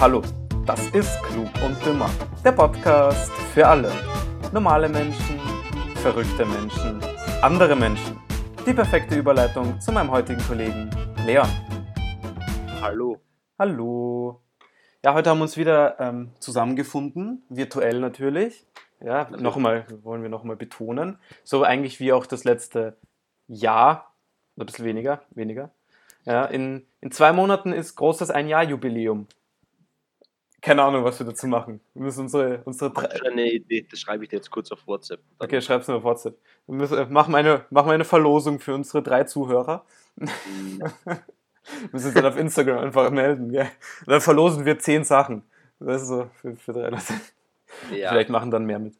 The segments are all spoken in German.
Hallo, das ist Klug und Dümmer, der Podcast für alle. Normale Menschen, verrückte Menschen, andere Menschen. Die perfekte Überleitung zu meinem heutigen Kollegen Leon. Hallo. Hallo. Ja, heute haben wir uns wieder ähm, zusammengefunden, virtuell natürlich. Ja, nochmal, wollen wir nochmal betonen. So eigentlich wie auch das letzte Jahr, ein bisschen weniger, weniger. Ja, in, in zwei Monaten ist großes Ein-Jahr-Jubiläum. Keine Ahnung, was wir dazu machen. Wir müssen unsere, unsere du eine Idee? Das schreibe ich dir jetzt kurz auf WhatsApp. Dann- Okay, schreib's mir auf WhatsApp. Wir müssen, äh, machen, wir eine, machen wir eine Verlosung für unsere drei Zuhörer. Hm, Wir müssen uns dann auf Instagram einfach melden. Gell? Und dann verlosen wir zehn Sachen. Das ist so für, für drei Leute. Ja, Vielleicht machen dann mehr mit.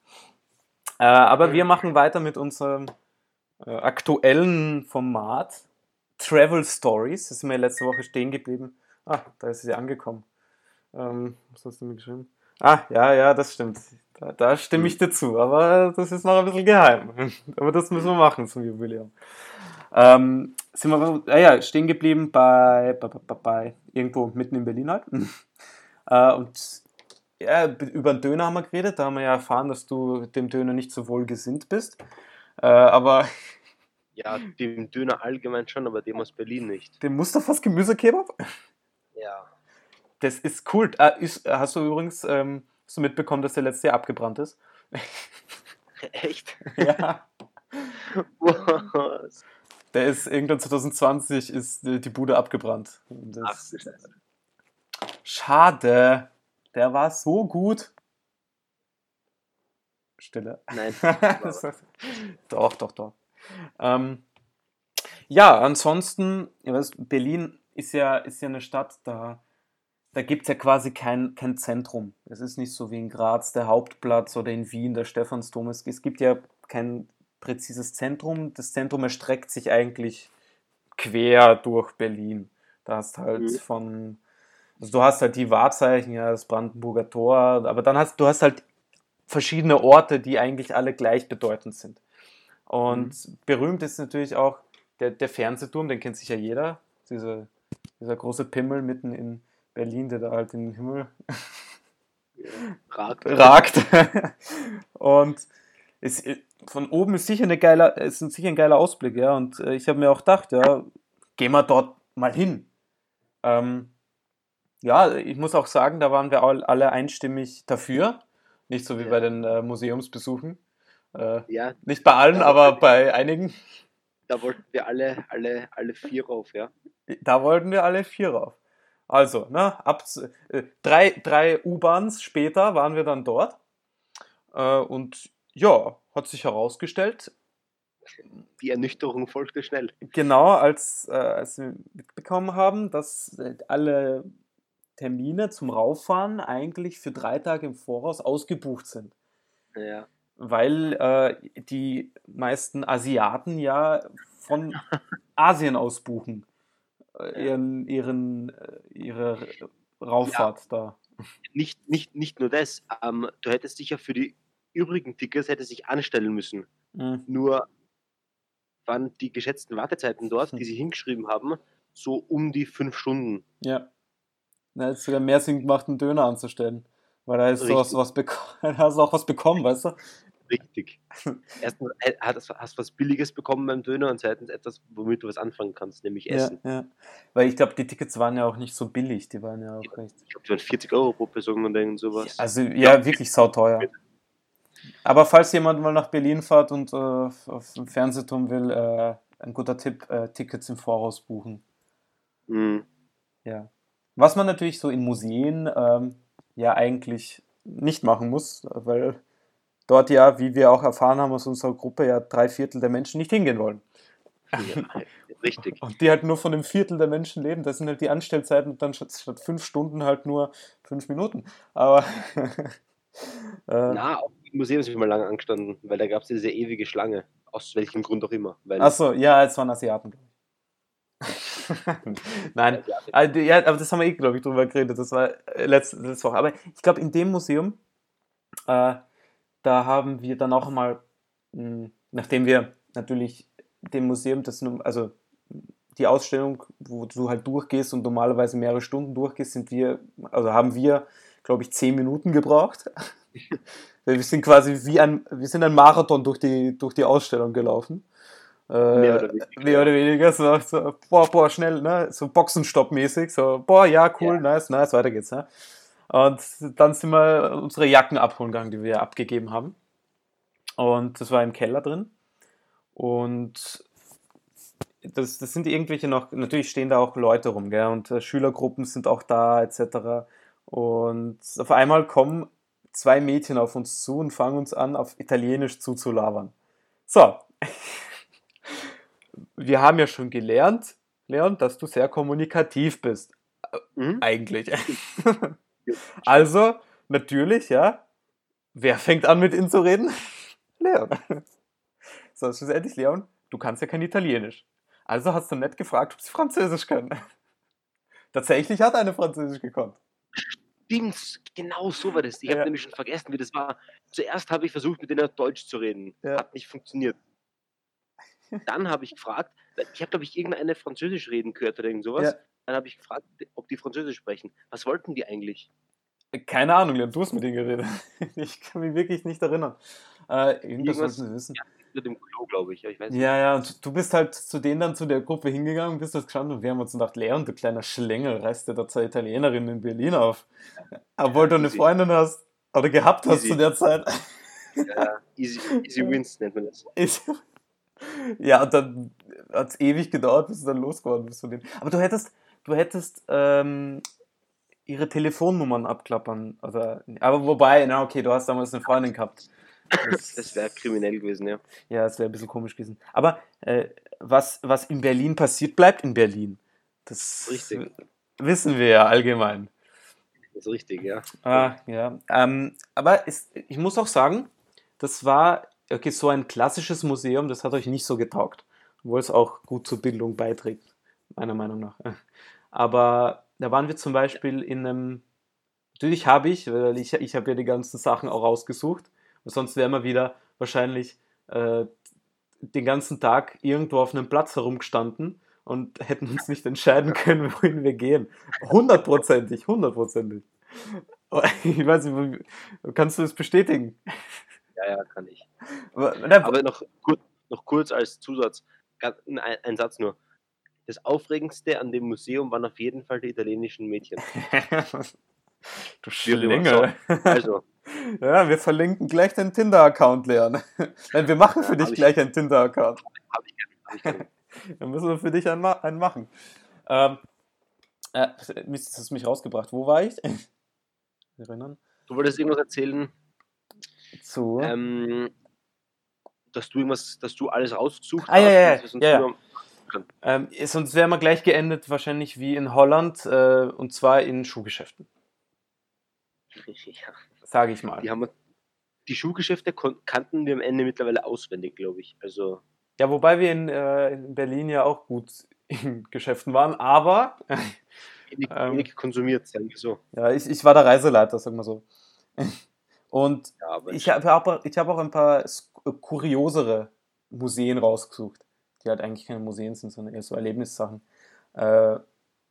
Äh, aber wir machen weiter mit unserem äh, aktuellen Format Travel Stories. Das ist mir letzte Woche stehen geblieben. Ah, da ist sie angekommen. Ähm, was hast du mir geschrieben? Ah, ja, ja, das stimmt. Da, da stimme ich dir zu, aber das ist noch ein bisschen geheim. aber das müssen wir machen zum Jubiläum. Ähm, sind wir ah ja, stehen geblieben bei, bei, bei, bei irgendwo mitten in Berlin halt. äh, und ja, über den Döner haben wir geredet. Da haben wir ja erfahren, dass du dem Döner nicht so wohl gesinnt bist. Äh, aber ja, dem Döner allgemein schon, aber dem aus Berlin nicht. dem Mustafas Gemüsekebab, Ja. Das ist cool. Äh, ist, hast du übrigens ähm, du mitbekommen, dass der letzte Jahr abgebrannt ist? Echt? ja. Was? Der ist irgendwann 2020 ist die Bude abgebrannt. Das- Ach. Schade. Der war so gut. Stille. Nein. Doch, doch, doch. Ähm, ja, ansonsten, ihr weißt, Berlin ist ja, ist ja eine Stadt, da, da gibt es ja quasi kein, kein Zentrum. Es ist nicht so wie in Graz der Hauptplatz oder in Wien der Stephansdom. Es, es gibt ja kein präzises Zentrum. Das Zentrum erstreckt sich eigentlich quer durch Berlin. Da hast halt Mhm. von, also du hast halt die Wahrzeichen, ja, das Brandenburger Tor, aber dann hast du hast halt verschiedene Orte, die eigentlich alle gleichbedeutend sind. Und berühmt ist natürlich auch der, der Fernsehturm, den kennt sicher jeder. Diese, dieser große Pimmel mitten in Berlin, der da halt in den Himmel Ragt. ragt. Und es, von oben ist sicher, eine geile, ist ein- sicher ein geiler Ausblick, ja. Und äh, ich habe mir auch gedacht, ja, gehen wir dort mal hin. Ähm, ja, ich muss auch sagen, da waren wir all, alle einstimmig dafür. Nicht so wie Ja. bei den äh, Museumsbesuchen. Äh, Ja, nicht bei allen, Ja, aber aber- bei einigen. da wollten wir alle, alle, alle vier rauf, ja. Da wollten wir alle vier rauf. Also, ne, ab äh, drei, drei U-Bahns später waren wir dann dort. Äh, und ja, hat sich herausgestellt, Die Ernüchterung folgte schnell. genau als, äh, als wir mitbekommen haben, dass äh, alle Termine zum Rauffahren eigentlich für drei Tage im Voraus ausgebucht sind. Ja. Weil äh, die meisten Asiaten ja von Asien aus buchen. Ihren, ihren, äh, ihre Rauffahrt da. Nicht, nicht, nicht nur das, ähm, du hättest dich ja für die übrigen Tickets hättest dich anstellen müssen. Mhm. Nur waren die geschätzten Wartezeiten dort, die sie hingeschrieben haben, so um die fünf Stunden. Ja. Hätte es sogar mehr Sinn gemacht, einen Döner anzustellen. Weil da was, was beko- da hast du auch was bekommen, weißt du? Richtig. Erstens äh, hast hast was Billiges bekommen beim Döner und zweitens etwas, womit du was anfangen kannst, nämlich Ja, Essen. ja. Weil ich glaube, die Tickets waren ja auch nicht so billig. Die waren ja auch recht. Ich glaube, die waren 40 Euro pro Person und sowas. Also, ja, wirklich sauteuer. Aber falls jemand mal nach Berlin fährt und äh, auf den Fernsehturm will, äh, ein guter Tipp: äh, Tickets im Voraus buchen. Mhm. Ja. Was man natürlich so in Museen ähm, ja eigentlich nicht machen muss, weil dort ja, wie wir auch erfahren haben aus unserer Gruppe, ja drei Viertel der Menschen nicht hingehen wollen. Ja, richtig. Und die halt nur von dem Viertel der Menschen leben. Das sind halt die Anstellzeiten und dann statt, statt fünf Stunden halt nur fünf Minuten. Aber äh, Na, auch im Museum sind wir mal lange angestanden, weil da gab es diese ewige Schlange. Aus welchem Grund auch immer. Achso, ja, es waren Asiaten, glaube ich. Nein, Also, ja, aber das haben wir eh, glaube ich, drüber geredet. Das war äh, letzte, letzte Woche. Aber ich glaube, in dem Museum, äh, da haben wir dann auch mal, mh, nachdem wir natürlich dem Museum, das also die Ausstellung, wo du halt durchgehst und normalerweise mehrere Stunden durchgehst, sind wir, also haben wir, glaube ich, zehn Minuten gebraucht. wir sind quasi wie ein, wir sind ein Marathon durch die, durch die Ausstellung gelaufen. Äh, mehr oder weniger. Mehr oder weniger so, so, boah, boah, schnell, ne? So Boxenstopp-mäßig, so, boah, ja, cool, ja. nice, nice, weiter geht's, ne? Und dann sind wir unsere Jacken abholen gegangen, die wir abgegeben haben. Und das war im Keller drin. Und das, das sind irgendwelche noch, natürlich stehen da auch Leute rum, gell? Und äh, Schülergruppen sind auch da, etc. Und auf einmal kommen zwei Mädchen auf uns zu und fangen uns an, auf Italienisch zuzulabern. So, wir haben ja schon gelernt, Leon, dass du sehr kommunikativ bist. Mhm. Eigentlich. also, natürlich, ja. Wer fängt an mit ihnen zu reden? Leon. So, schlussendlich, Leon, du kannst ja kein Italienisch. Also hast du nett gefragt, ob sie Französisch können. Tatsächlich hat eine Französisch gekonnt. Stimmt, genau so war das. Ich ja. habe nämlich schon vergessen, wie das war. Zuerst habe ich versucht, mit denen Deutsch zu reden. Ja. Hat nicht funktioniert. Dann habe ich gefragt, ich habe, glaube ich, irgendeine Französisch reden gehört oder irgend sowas. Ja. Dann habe ich gefragt, ob die Französisch sprechen. Was wollten die eigentlich? Keine Ahnung, du hast mit denen geredet. Ich kann mich wirklich nicht erinnern. Äh, irgendwas, irgendwas sollten sie wissen. Ja, mit dem Klo, glaube ich. ich weiß ja, ja, und du bist halt zu denen dann zu der Gruppe hingegangen, bist das gestanden und wir haben uns gedacht, Leon, du kleiner Schlängel, reißt dir da zwei Italienerinnen in Berlin auf. Obwohl ja, du eine Freundin hast oder gehabt hast easy. zu der Zeit. Ja, easy, easy wins nennt man das. Ja, und dann hat es ewig gedauert, bis du dann losgeworden bist von denen. Aber du hättest, du hättest ähm, ihre Telefonnummern abklappern. Oder, aber wobei, na okay, du hast damals eine Freundin gehabt. Das, das wäre kriminell gewesen, ja. Ja, das wäre ein bisschen komisch gewesen. Aber äh, was, was in Berlin passiert, bleibt in Berlin. Das richtig. wissen wir ja allgemein. Das ist richtig, ja. Ah, ja. Ähm, aber ist, ich muss auch sagen, das war okay, so ein klassisches Museum, das hat euch nicht so getaugt, obwohl es auch gut zur Bildung beiträgt, meiner Meinung nach. Aber da waren wir zum Beispiel in einem, natürlich habe ich, weil ich, ich habe ja die ganzen Sachen auch rausgesucht, sonst wären wir wieder wahrscheinlich äh, den ganzen Tag irgendwo auf einem Platz herumgestanden und hätten uns nicht entscheiden können, wohin wir gehen. Hundertprozentig, hundertprozentig. Ich weiß nicht, kannst du das bestätigen? Ja, ja, kann ich. Aber, Aber noch, gut, noch kurz als Zusatz, ein, ein Satz nur. Das Aufregendste an dem Museum waren auf jeden Fall die italienischen Mädchen. du Schlingel. Also. Ja, wir verlinken gleich den Tinder-Account, Leon. Nein, wir machen für ja, dich gleich einen Tinder-Account. Hab ich. Hab ich. Dann müssen wir für dich einen, einen machen. Ähm, äh, Mist, hast mich rausgebracht. Wo war ich? Erinnern? Du wolltest irgendwas erzählen zu. Ähm, dass du irgendwas, dass du alles rausgesucht ah, hast. Ja, ja, ja. ja. Ähm, sonst wären wir gleich geendet, wahrscheinlich wie in Holland, äh, und zwar in Schuhgeschäften. Ja. Sage ich mal. Die, haben, die Schuhgeschäfte kannten wir am Ende mittlerweile auswendig, glaube ich. Also ja, wobei wir in, äh, in, Berlin ja auch gut in Geschäften waren, aber. wenig, ähm, wenig konsumiert, sagen wir so. Ja, ich, ich war der Reiseleiter, sagen wir so. Und ja, ich habe auch, hab auch ein paar kuriosere Museen rausgesucht, die halt eigentlich keine Museen sind, sondern eher so Erlebnissachen. Äh,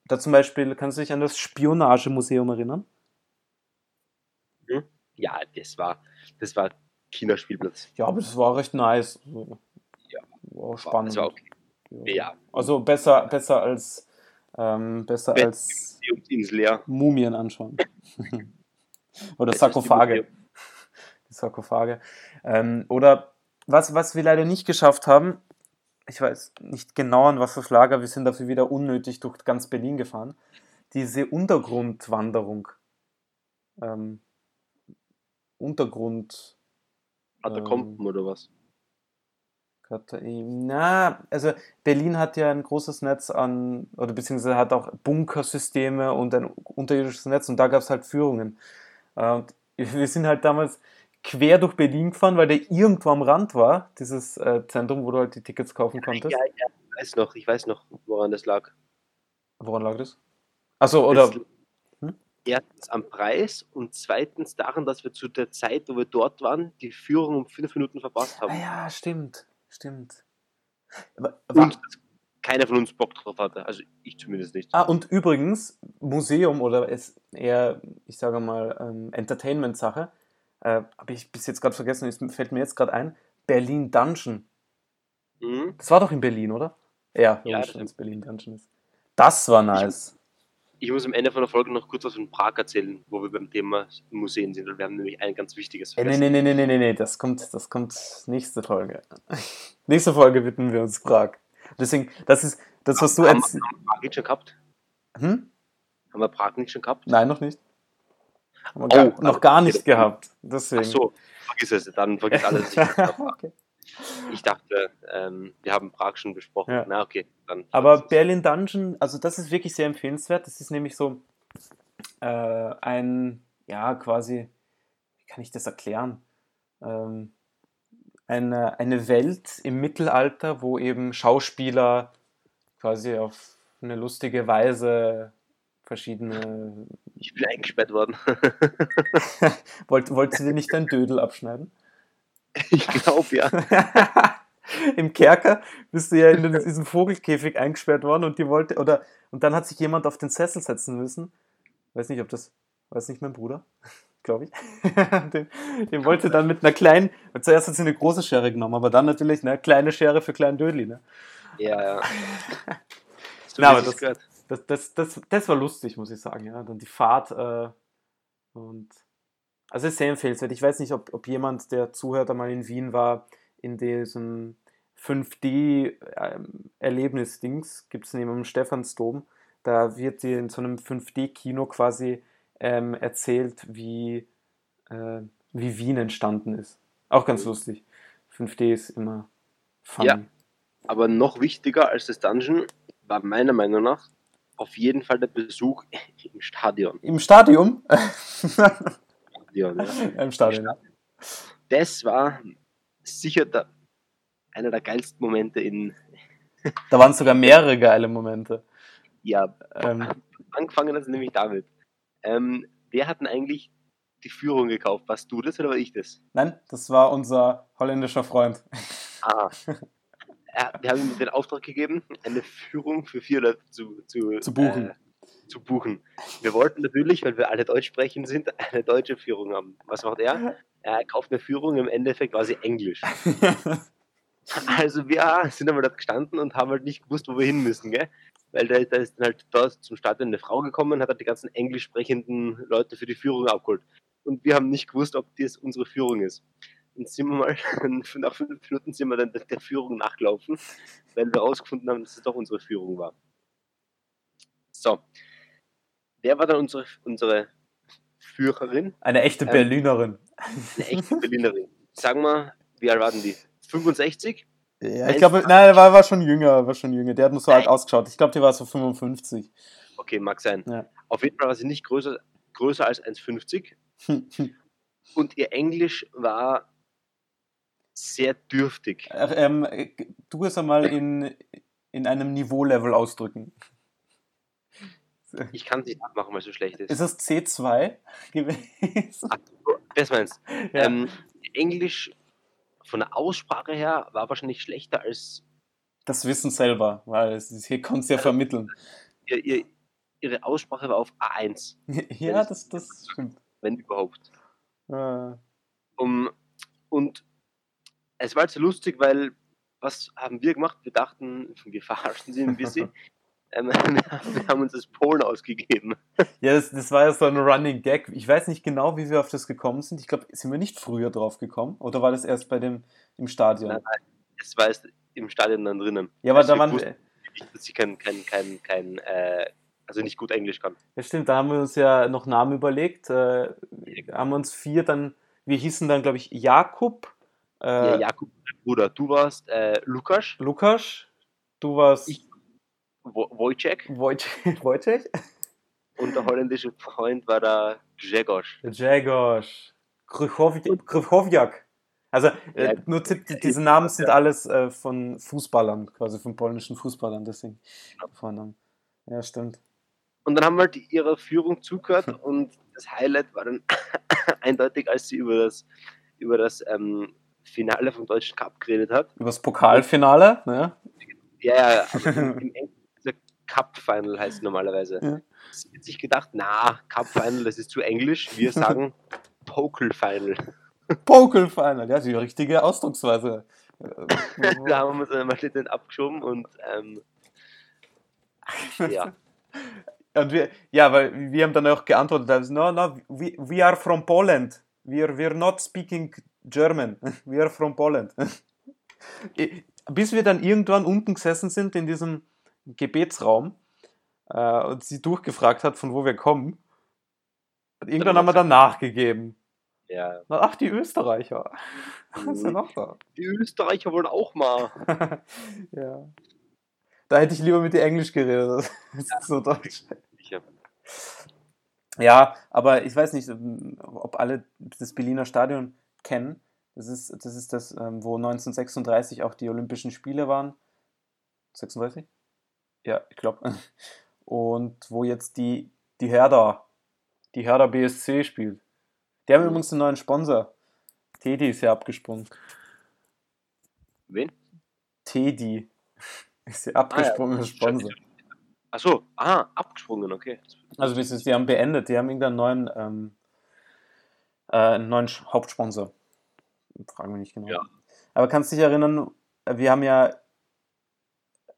da zum Beispiel, kannst du dich an das Spionagemuseum erinnern? Hm? Ja, das war, das war Kinderspielplatz. Ja, aber das war recht nice. Ja. War spannend. War, okay. ja. Also besser, besser als ähm, besser Bett, als Mumien anschauen. Oder Sarkophage die Sarkophage. Ähm, oder was, was wir leider nicht geschafft haben, ich weiß nicht genau an was das Lager, wir sind dafür wieder unnötig durch ganz Berlin gefahren, diese Untergrundwanderung. Ähm, Untergrund. Katakomben ähm, oder was? Na, also Berlin hat ja ein großes Netz an, oder beziehungsweise hat auch Bunkersysteme und ein unterirdisches Netz und da gab es halt Führungen. Und wir sind halt damals, quer durch Berlin gefahren, weil der irgendwo am Rand war, dieses äh, Zentrum, wo du halt die Tickets kaufen konntest. Ja, ja, ich weiß noch, ich weiß noch, woran das lag. Woran lag das? Achso, oder. Hm? Erstens am Preis und zweitens daran, dass wir zu der Zeit, wo wir dort waren, die Führung um fünf Minuten verpasst haben. Ah, ja, stimmt, stimmt. Aber, und keiner von uns Bock drauf hatte. Also ich zumindest nicht. Ah, und übrigens, Museum oder ist eher, ich sage mal, ähm, Entertainment-Sache, äh, habe ich bis jetzt gerade vergessen, es fällt mir jetzt gerade ein, Berlin Dungeon. Mhm. Das war doch in Berlin, oder? Ja, Ja, wenn es Berlin Dungeon ist. Das war nice. Ich muss am Ende von der Folge noch kurz was von Prag erzählen, wo wir beim Thema Museen sind. Und wir haben nämlich ein ganz wichtiges Äh, nee, vergessen. nee, nee, nee, nee, nee, das kommt, das kommt nächste Folge. nächste Folge widmen wir uns Prag. Deswegen, das ist das, was du erzählst. haben wir Prag nicht schon gehabt? Hm? Haben wir Prag nicht schon gehabt? Nein, noch nicht. Haben wir gar, Oh, noch aber- gar nicht gehabt. Deswegen. Ach so, vergiss es, dann vergiss alles. okay. Ich dachte, ähm, wir haben Prag schon besprochen. Ja. Na, okay, dann. Aber Berlin Dungeon, also das ist wirklich sehr empfehlenswert. Das ist nämlich so äh, ein, ja, quasi, wie kann ich das erklären? Ähm, eine, eine Welt im Mittelalter, wo eben Schauspieler quasi auf eine lustige Weise verschiedene. Ich bin eingesperrt worden. Wollt, wollt ihr nicht dein Dödel abschneiden? ich glaube, ja. Im Kerker bist du ja in diesem Vogelkäfig eingesperrt worden und die wollte, oder, und dann hat sich jemand auf den Sessel setzen müssen. Weiß nicht, ob das, weiß nicht mein Bruder, glaube ich. den, den wollte dann mit einer kleinen, zuerst hat sie eine große Schere genommen, aber dann natürlich eine kleine Schere für kleinen Dödli, ne? Ja, ja. So Na, aber das- gehört. Das, das, das, das war lustig, muss ich sagen, ja. Dann die Fahrt äh, und also ist sehr empfehlenswert. Ich weiß nicht, ob, ob jemand, der zuhört, einmal in Wien war, in diesem 5D-Erlebnis-Dings, gibt es neben dem Stephansdom, da wird dir in so einem 5D-Kino quasi ähm, erzählt, wie, äh, wie Wien entstanden ist. Auch ganz lustig. 5D ist immer fun. Ja. Aber noch wichtiger als das Dungeon war meiner Meinung nach auf jeden Fall der Besuch im Stadion. Im Stadion? Ja, ja. Im Stadion. Das war sicher der, einer der geilsten Momente in, Da waren sogar mehrere geile Momente. ja, Ähm, angefangen hat es nämlich damit. Ähm, wer hat denn eigentlich die Führung gekauft? Warst du das oder war ich das? nein, das war unser holländischer Freund. Ah. Wir haben ihm den Auftrag gegeben, eine Führung für vier Leute zu, zu, Zu buchen. Äh, zu buchen. Wir wollten natürlich, weil wir alle Deutsch sprechen sind, eine deutsche Führung haben. Was macht er? Er kauft eine Führung im Endeffekt quasi Englisch. Also wir sind einmal dort gestanden und haben halt nicht gewusst, wo wir hin müssen, gell? Weil da, da ist dann halt dort zum Stadion eine Frau gekommen, hat halt die ganzen englisch sprechenden Leute für die Führung abgeholt. Und wir haben nicht gewusst, ob das unsere Führung ist. Und sind wir mal, nach fünf Minuten sind wir dann der Führung nachgelaufen, weil wir herausgefunden haben, dass es doch unsere Führung war. So. Wer war dann unsere, unsere Führerin? Eine echte Ähm, Berlinerin. Eine echte Berlinerin. Sagen wir, wie alt war denn die? 65? Ja, ich glaube, nein, war, war schon jünger, war schon jünger. Der hat nur so alt ausgeschaut. Ich glaube, die war so 55. Okay, mag sein. Ja. Auf jeden Fall war sie nicht größer, größer als 1,50 und ihr Englisch war sehr dürftig. Ach, ähm, äh, du es einmal in, in einem Niveau-Level ausdrücken. Ich kann es nicht nachmachen, weil es so schlecht ist. Ist es C2 gewesen? Ach, das meinst Ja. ähm, Englisch von der Aussprache her war wahrscheinlich schlechter als Das Wissen selber, weil es ist, hier kommt es ja vermitteln. ihr, ihr, ihre Aussprache war auf A1, Ja, das, das stimmt. wenn überhaupt. Äh, Um, und es war halt so lustig, weil was haben wir gemacht? Wir dachten, wir verarschen sie ein bisschen. ähm, wir haben uns das Polen ausgegeben. Ja, das, das war ja so ein Running Gag. Ich weiß nicht genau, wie wir auf das gekommen sind. Ich glaube, sind wir nicht früher drauf gekommen? Oder war das erst bei dem im Stadion? Nein, Es war erst im Stadion dann drinnen. ja, aber als da waren wussten, dass ich kein, kein, kein, kein äh, also nicht gut Englisch kann. Ja, stimmt, da haben wir uns ja noch Namen überlegt. Äh, haben wir uns vier dann, wir hießen dann, glaube ich, Jakub, äh, Ja, Jakub, Bruder, du warst äh, Lukas, Lukas, du warst Ich- Wo Wojciech Wojciech, Wojciech? und der holländische Freund war der. Jagos, Krychow- Krychowiak. Also, äh, nur Tipp, die- diese Namen sind alles äh, von Fußballern, quasi von polnischen Fußballern, deswegen Vornamen. Ja, stimmt. Und dann haben wir halt ihrer Führung zugehört und das Highlight war dann eindeutig, als sie über das, über das ähm, Finale vom Deutschen Cup geredet hat. Übers Pokalfinale, ne? Ja, ja, aber im, im Englischen Cup Final heißt es normalerweise. Ja. Sie hat sich gedacht, na, Cup Final, das ist zu englisch. Wir sagen Pokal Final. Pokal Final, ja, die richtige Ausdrucksweise. da haben wir uns dann mal den abgeschoben und ähm, ja. Und wir, ja, weil wir haben dann auch geantwortet, also, no, no, we, we are from Poland. We are, we are not speaking German. We are from Poland. Bis wir dann irgendwann unten gesessen sind in diesem Gebetsraum äh, und sie durchgefragt hat, von wo wir kommen. Irgendwann haben wir dann nachgegeben. Ja. Ach, die Österreicher. Mhm. Was ist noch da? Die Österreicher wollen auch mal. ja. Da hätte ich lieber mit dir Englisch geredet. Das ist ja. so deutsch. Ja. ja, aber ich weiß nicht, ob alle das Berliner Stadion kennen. Das ist das, ist das ähm, wo 1936 auch die Olympischen Spiele waren. 36? Ja, ich glaube. Und wo jetzt die, die Herder, die Herder BSC spielt. Die haben übrigens einen neuen Sponsor. Teddy ist ja abgesprungen. Wen? Teddy. Ist ja abgesprungen, ah, ja. Sponsor. Achso, ah, abgesprungen, okay. Also, die haben beendet, die haben irgendeinen neuen, ähm, äh, neuen Hauptsponsor. Fragen wir nicht genau. Ja. Aber kannst du dich erinnern, wir haben ja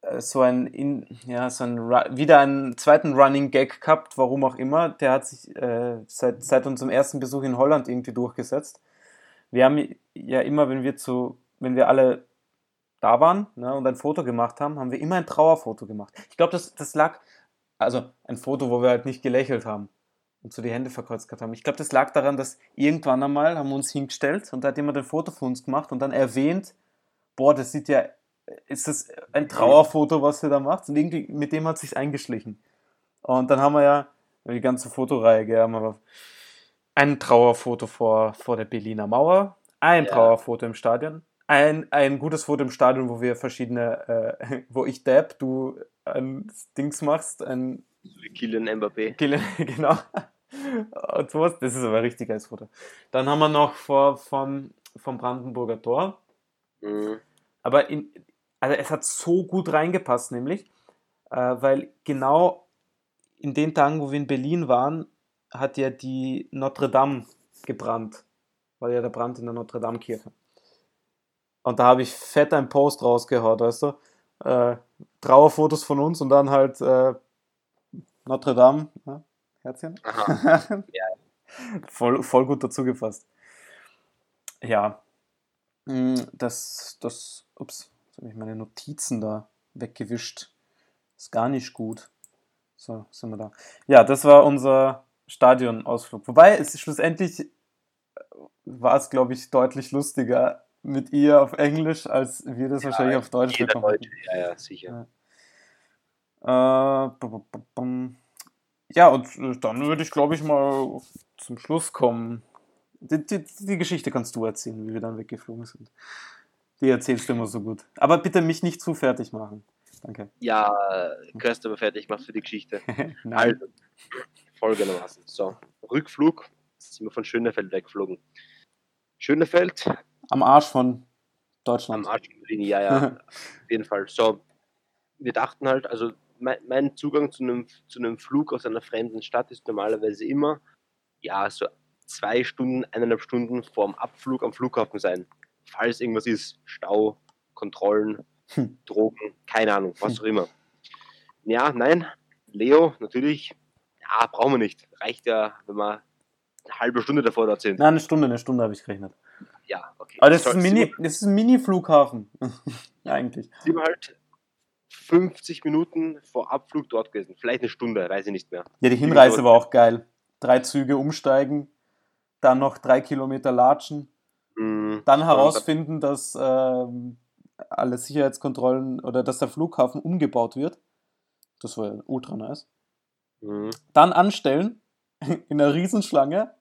äh, so ein, in, ja, so ein, wieder einen zweiten Running Gag gehabt, warum auch immer. Der hat sich äh, seit, seit unserem ersten Besuch in Holland irgendwie durchgesetzt. Wir haben ja immer, wenn wir zu, wenn wir alle da waren ne, und ein Foto gemacht haben, haben wir immer ein Trauerfoto gemacht. Ich glaube, das, das lag, also ein Foto, wo wir halt nicht gelächelt haben und so die Hände verkreuzt gehabt haben. Ich glaube, das lag daran, dass irgendwann einmal haben wir uns hingestellt und da hat jemand ein Foto von uns gemacht und dann erwähnt, boah, das sieht ja, ist das ein Trauerfoto, was ihr da macht? Und irgendwie mit dem hat sich eingeschlichen. Und dann haben wir ja die ganze Fotoreihe, gell, haben wir ein Trauerfoto vor, vor der Berliner Mauer, ein ja. Trauerfoto im Stadion, ein, ein gutes Foto im Stadion, wo wir verschiedene, äh, wo ich dab, du ein Dings machst, ein Kilian Mbappé. Kilian, genau. Und sowas, das ist aber ein richtig geiles Foto. Dann haben wir noch vor, vom, vom Brandenburger Tor. Mhm. Aber in, also es hat so gut reingepasst, nämlich, äh, weil genau in den Tagen, wo wir in Berlin waren, hat ja die Notre Dame gebrannt. War ja der Brand in der Notre Dame Kirche. Und da habe ich fett einen Post rausgehauen, weißt du? Äh, Trauerfotos von uns und dann halt äh, Notre Dame. Ja? Herzchen? ja. voll, voll gut dazu gefasst. Ja. Hm, das, das, ups, jetzt habe ich meine Notizen da weggewischt. Ist gar nicht gut. So, sind wir da. Ja, das war unser Stadionausflug. Wobei, es schlussendlich äh, war es, glaube ich, deutlich lustiger, mit ihr auf Englisch, als wir das ja, wahrscheinlich auf Deutsch bekommen. Deutsch. Ja, ja, sicher. Ja, ja und dann würde ich, glaube ich, mal zum Schluss kommen. Die, die, die, Geschichte kannst du erzählen, wie wir dann weggeflogen sind. Die erzählst du immer so gut. Aber bitte mich nicht zu fertig machen. Danke. Ja, kannst du aber fertig machst für die Geschichte. also, folgendermaßen. So, Rückflug, sind wir von Schönefeld weggeflogen. Schönefeld am Arsch von Deutschland. Am Arsch von Berlin, ja, ja. auf jeden Fall. So, wir dachten halt, also mein, mein, Zugang zu einem, zu einem Flug aus einer fremden Stadt ist normalerweise immer, ja, so zwei Stunden, eineinhalb Stunden vorm Abflug am Flughafen sein. Falls irgendwas ist, Stau, Kontrollen, hm. Drogen, keine Ahnung, was hm. auch immer. Ja, nein, Leo, natürlich, ja, brauchen wir nicht. Reicht ja, wenn wir eine halbe Stunde davor dort sind. Nein, eine Stunde, eine Stunde habe ich gerechnet ja, okay. Aber das, ist ein, Mini, das ist ein Mini-Flughafen, eigentlich. Sie waren halt 50 Minuten vor Abflug dort gewesen. Vielleicht eine Stunde, weiß ich nicht mehr. Ja, die Hinreise war auch geil. Drei Züge umsteigen, dann noch drei Kilometer latschen, mhm. dann herausfinden, dass äh, alle Sicherheitskontrollen oder dass der Flughafen umgebaut wird. Das war ultra nice. Mhm. Dann anstellen in einer Riesenschlange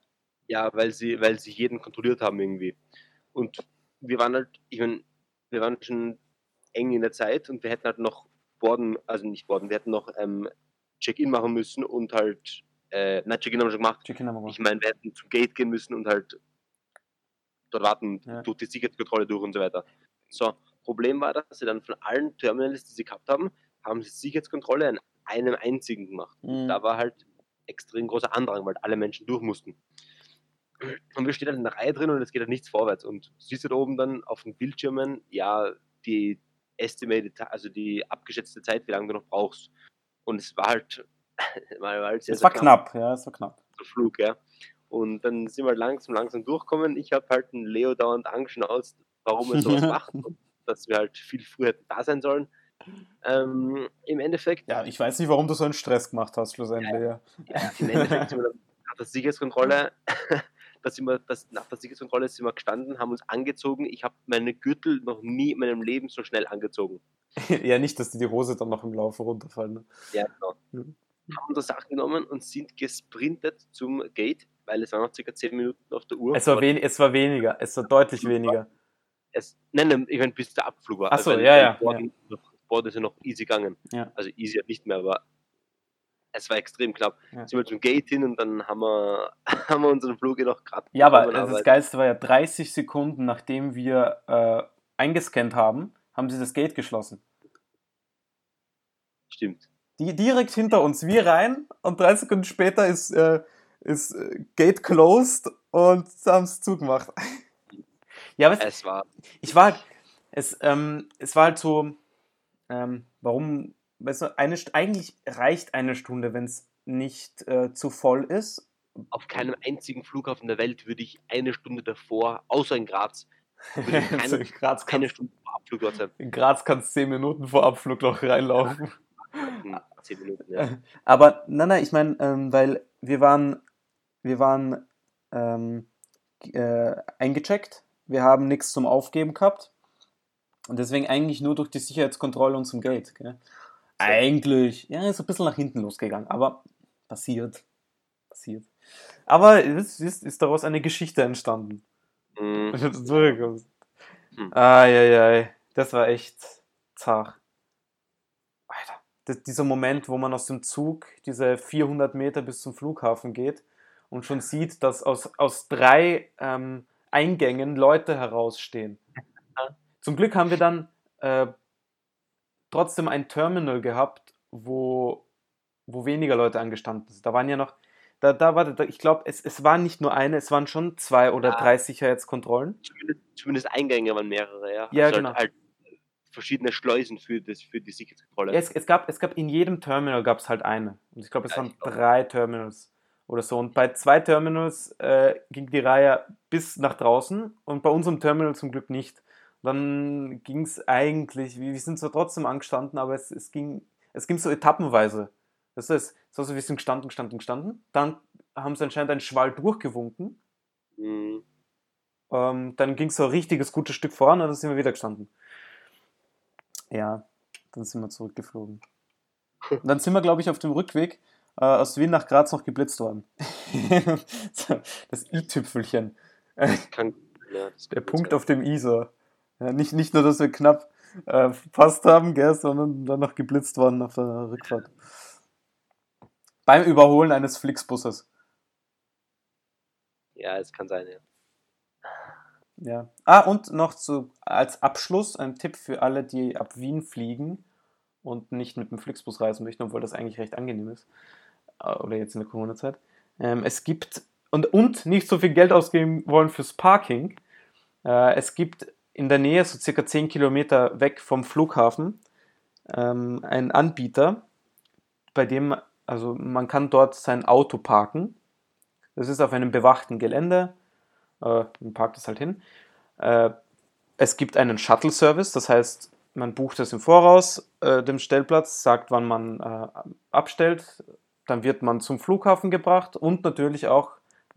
ja, weil sie, weil sie jeden kontrolliert haben irgendwie. Und wir waren halt, ich meine, wir waren schon eng in der Zeit und wir hätten halt noch Borden, also nicht Borden, wir hätten noch ähm, Check-in machen müssen und halt, äh, nein, Check-in haben wir schon gemacht. Check-in haben wir gemacht. Ich meine, wir hätten zum Gate gehen müssen und halt dort warten, ja. durch die Sicherheitskontrolle durch und so weiter. So, Problem war, dass sie dann von allen Terminals, die sie gehabt haben, haben sie Sicherheitskontrolle an einem einzigen gemacht. Mhm. Da war halt extrem großer Andrang, weil alle Menschen durch mussten. Und wir stehen halt in der Reihe drin und es geht halt nichts vorwärts. Und siehst du da oben dann auf den Bildschirmen, ja, die estimated, also die abgeschätzte Zeit, wie lange du noch brauchst. Und es war halt, war halt sehr, es war knapp. knapp, ja, es war knapp. Der Flug, ja. Und dann sind wir langsam, langsam durchkommen. Ich habe halt einen Leo dauernd angeschnauzt, warum er sowas macht und dass wir halt viel früher da sein sollen. Ähm, Im Endeffekt. Ja, ich weiß nicht, warum du so einen Stress gemacht hast, schlussendlich. Ja, ja im Endeffekt sind wir nach Sicherheitskontrolle, dass wir, dass nach der Sicherheitskontrolle sind wir gestanden, haben uns angezogen. Ich habe meine Gürtel noch nie in meinem Leben so schnell angezogen. ja, nicht, dass dir die Hose dann noch im Laufe runterfallen. Ne? Ja, genau. Mhm. Haben unsere Sachen genommen und sind gesprintet zum Gate, weil es waren noch circa 10 Minuten auf der Uhr. Es war, wen es war weniger, es war deutlich weniger. Es, nein, nein, ich meine, bis der Abflug war. Achso, also, ja, ja. Board, ja. Board ist ja noch easy gegangen. Ja. Also easy nicht mehr, aber es war extrem knapp. Ja. Sind wir zum Gate hin und dann haben wir, haben wir unseren Flug noch gerade. Ja, aber das Geilste war ja 30 Sekunden, nachdem wir äh, eingescannt haben, haben sie das Gate geschlossen. Stimmt. Die direkt hinter uns, wir rein und drei Sekunden später ist, äh, ist äh, Gate closed und haben es zugemacht. Ja, was, es war. Ich war halt, es, ähm, es war halt so, ähm, warum, weißt du, eine, eigentlich reicht eine Stunde, wenn es nicht äh, zu voll ist. Auf keinem einzigen Flughafen der Welt würde ich eine Stunde davor, außer in Graz, würde ich keine, also in Graz keine Stunde vor Abflug dort sein. In Graz kannst du zehn Minuten vor Abflug noch reinlaufen. zehn Minuten, ja. Aber nein, nein, ich meine, ähm, weil wir waren, wir waren ähm, äh, eingecheckt, wir haben nichts zum Aufgeben gehabt und deswegen eigentlich nur durch die Sicherheitskontrolle und zum Gate. Gell? Eigentlich, ja, ist ein bisschen nach hinten losgegangen, aber passiert. Passiert. Aber es ist, ist daraus eine Geschichte entstanden. Mhm. Wenn du zurückkommst. Mhm. Eieiei, das war echt zart. Alter, das, dieser Moment, wo man aus dem Zug diese 400 Meter bis zum Flughafen geht und schon sieht, dass aus, aus drei ähm, Eingängen Leute herausstehen. Zum Glück haben wir dann äh, trotzdem ein Terminal gehabt, wo, wo weniger Leute angestanden sind. Da waren ja noch, da, da war, da, ich glaube, es, es waren nicht nur eine, es waren schon zwei oder ja. drei Sicherheitskontrollen. Zumindest, zumindest, Eingänge waren mehrere, ja. Ja, also genau. Halt, halt verschiedene Schleusen für, das, für die Sicherheitskontrolle. Ja, es, es, gab, es gab in jedem Terminal gab es halt eine. Und ich glaube, es ja, waren drei Terminals oder so. Und bei zwei Terminals äh, ging die Reihe bis nach draußen und bei unserem Terminal zum Glück nicht dann ging es eigentlich, wir sind zwar trotzdem angestanden, aber es, es, ging, es ging so etappenweise. Das heißt, also wir sind gestanden, gestanden, gestanden. Dann haben sie anscheinend einen Schwall durchgewunken. Mhm. Ähm, dann ging es so ein richtiges gutes Stück voran und dann sind wir wieder gestanden. Ja, dann sind wir zurückgeflogen. Und dann sind wir, glaube ich, auf dem Rückweg äh, aus Wien nach Graz noch geblitzt worden. das i-Tüpfelchen. Ja, Der Punkt sein. auf dem ISO. Ja, nicht, nicht nur, dass wir knapp äh, verpasst haben, gell, sondern dann noch geblitzt worden auf der Rückfahrt. Beim Überholen eines Flixbusses. Ja, es kann sein, ja. Ja. Ah, und noch zu, als Abschluss ein Tipp für alle, die ab Wien fliegen und nicht mit dem Flixbus reisen möchten, obwohl das eigentlich recht angenehm ist. Äh, oder jetzt in der Corona-Zeit. Ähm, es gibt, und, und nicht so viel Geld ausgeben wollen fürs Parking. Äh, es gibt in der Nähe, so circa 10 Kilometer weg vom Flughafen, ähm, ein Anbieter, bei dem, also man kann dort sein Auto parken. Das ist auf einem bewachten Gelände, äh, man parkt es halt hin. Äh, es gibt einen Shuttle-Service, das heißt, man bucht es im Voraus, äh, dem Stellplatz, sagt, wann man äh, abstellt, dann wird man zum Flughafen gebracht und natürlich auch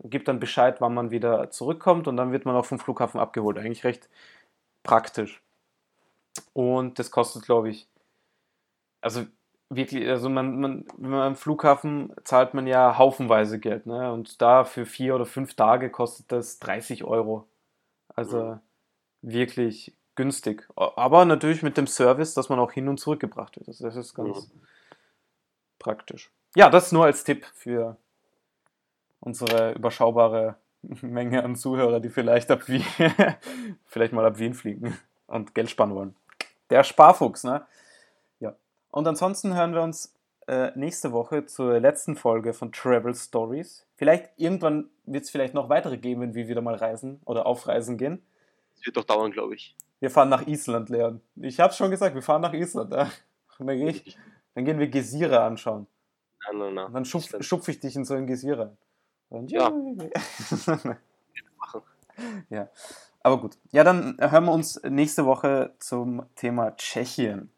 gibt dann Bescheid, wann man wieder zurückkommt und dann wird man auch vom Flughafen abgeholt. Eigentlich recht praktisch. Und das kostet, glaube ich, also wirklich, also man, man, wenn man am Flughafen zahlt man ja haufenweise Geld, ne? Und da für vier oder fünf Tage kostet das 30 Euro. Also mhm. wirklich günstig. Aber natürlich mit dem Service, dass man auch hin und zurück gebracht wird. Also das ist ganz mhm. praktisch. Ja, das nur als Tipp für unsere überschaubare Menge an Zuhörer, die vielleicht ab Wien, vielleicht mal ab Wien fliegen und Geld sparen wollen. der Sparfuchs, ne? Ja. Und ansonsten hören wir uns äh, nächste Woche zur letzten Folge von Travel Stories. Vielleicht irgendwann wird es vielleicht noch weitere geben, wenn wir wieder mal reisen oder auf Reisen gehen. Das wird doch dauern, glaube ich. Wir fahren nach Island, Leon. Ich habe schon gesagt, wir fahren nach Island. Ja? Dann, ich, dann, gehen wir Gesire anschauen. Nein, nein, nein. Und dann schupf, schupf ich dich in so ein Gesire. Und ja. ja. Aber gut. Ja, dann hören wir uns nächste Woche zum Thema Tschechien.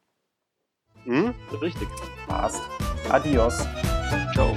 Hm, richtig. Passt. Adios. Ciao.